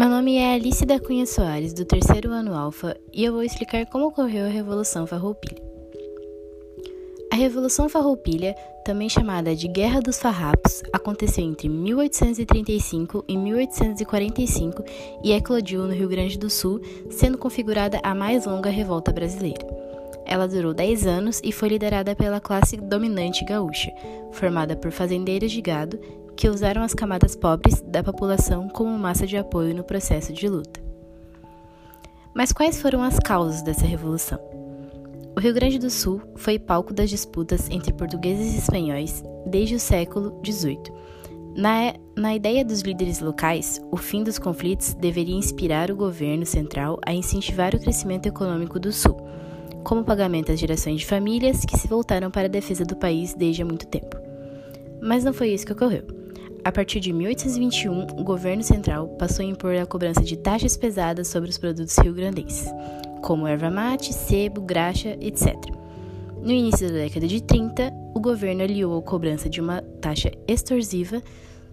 Meu nome é Alice da Cunha Soares, do terceiro ano Alfa, e eu vou explicar como ocorreu a Revolução Farroupilha. A Revolução Farroupilha, também chamada de Guerra dos Farrapos, aconteceu entre 1835 e 1845 e eclodiu no Rio Grande do Sul, sendo configurada a mais longa revolta brasileira. Ela durou 10 anos e foi liderada pela classe dominante gaúcha, formada por fazendeiros de gado que usaram as camadas pobres da população como massa de apoio no processo de luta. Mas quais foram as causas dessa revolução? O Rio Grande do Sul foi palco das disputas entre portugueses e espanhóis desde o século XVIII. Na, na ideia dos líderes locais, o fim dos conflitos deveria inspirar o governo central a incentivar o crescimento econômico do Sul, como pagamento às gerações de famílias que se voltaram para a defesa do país desde há muito tempo. Mas não foi isso que ocorreu. A partir de 1821, o governo central passou a impor a cobrança de taxas pesadas sobre os produtos rio-grandenses, como erva mate, sebo, graxa, etc. No início da década de 30, o governo aliou a cobrança de uma taxa extorsiva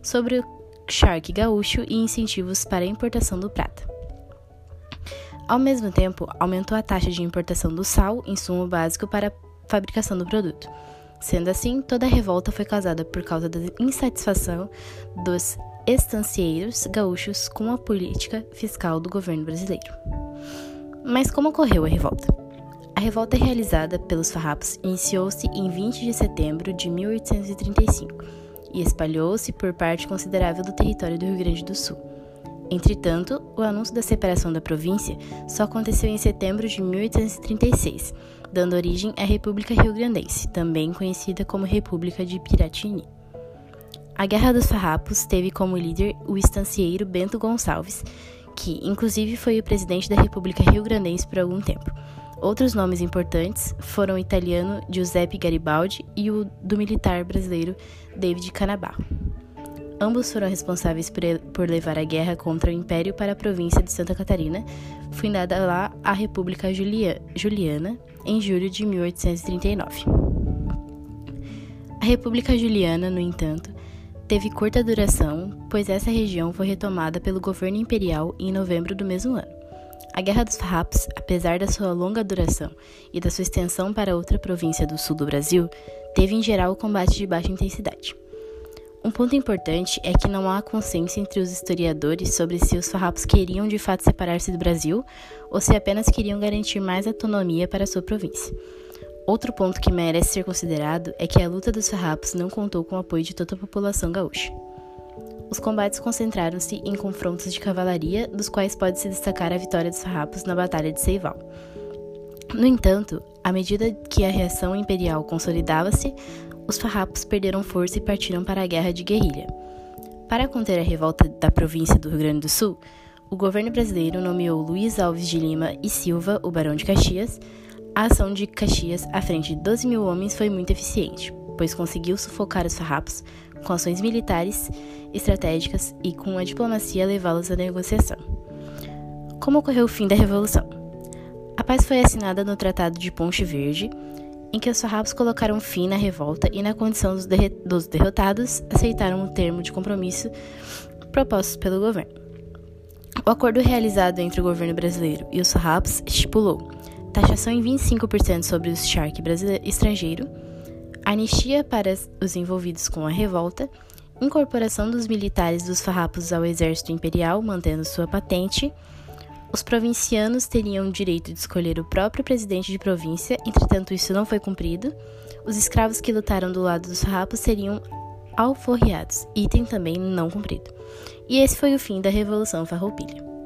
sobre o charque gaúcho e incentivos para a importação do prata. Ao mesmo tempo, aumentou a taxa de importação do sal, insumo básico para a fabricação do produto. Sendo assim, toda a revolta foi causada por causa da insatisfação dos estancieiros gaúchos com a política fiscal do governo brasileiro. Mas como ocorreu a revolta? A revolta realizada pelos farrapos iniciou-se em 20 de setembro de 1835 e espalhou-se por parte considerável do território do Rio Grande do Sul. Entretanto, o anúncio da separação da província só aconteceu em setembro de 1836, dando origem à República Rio-Grandense, também conhecida como República de Piratini. A Guerra dos Farrapos teve como líder o estancieiro Bento Gonçalves, que inclusive foi o presidente da República Rio-Grandense por algum tempo. Outros nomes importantes foram o italiano Giuseppe Garibaldi e o do militar brasileiro David Canabarro. Ambos foram responsáveis por, levar a guerra contra o Império para a província de Santa Catarina, fundada lá a República Julia, Juliana em julho de 1839. A República Juliana, no entanto, teve curta duração, pois essa região foi retomada pelo governo imperial em novembro do mesmo ano. A Guerra dos Farrapos, apesar da sua longa duração e da sua extensão para outra província do sul do Brasil, teve em geral combate de baixa intensidade. Um ponto importante é que não há consenso entre os historiadores sobre se os farrapos queriam de fato separar-se do Brasil ou se apenas queriam garantir mais autonomia para sua província. Outro ponto que merece ser considerado é que a luta dos farrapos não contou com o apoio de toda a população gaúcha. Os combates concentraram-se em confrontos de cavalaria, dos quais pode-se destacar a vitória dos farrapos na Batalha de Seival. No entanto, à medida que a reação imperial consolidava-se, os farrapos perderam força e partiram para a guerra de guerrilha. Para conter a revolta da província do Rio Grande do Sul, o governo brasileiro nomeou Luiz Alves de Lima e Silva, o Barão de Caxias. A ação de Caxias à frente de 12 mil homens foi muito eficiente, pois conseguiu sufocar os farrapos com ações militares, estratégicas e com a diplomacia levá-los à negociação. Como ocorreu o fim da Revolução? A paz foi assinada no Tratado de Ponte Verde, em que os farrapos colocaram fim na revolta e, na condição dos, dos derrotados, aceitaram o termo de compromisso proposto pelo governo. O acordo realizado entre o governo brasileiro e os farrapos estipulou taxação em 25% sobre o charque estrangeiro, anistia para os envolvidos com a revolta, incorporação dos militares dos farrapos ao exército imperial, mantendo sua patente, os provincianos teriam o direito de escolher o próprio presidente de província, entretanto, isso não foi cumprido. Os escravos que lutaram do lado dos farrapos seriam alforriados, item também não cumprido. E esse foi o fim da Revolução Farroupilha.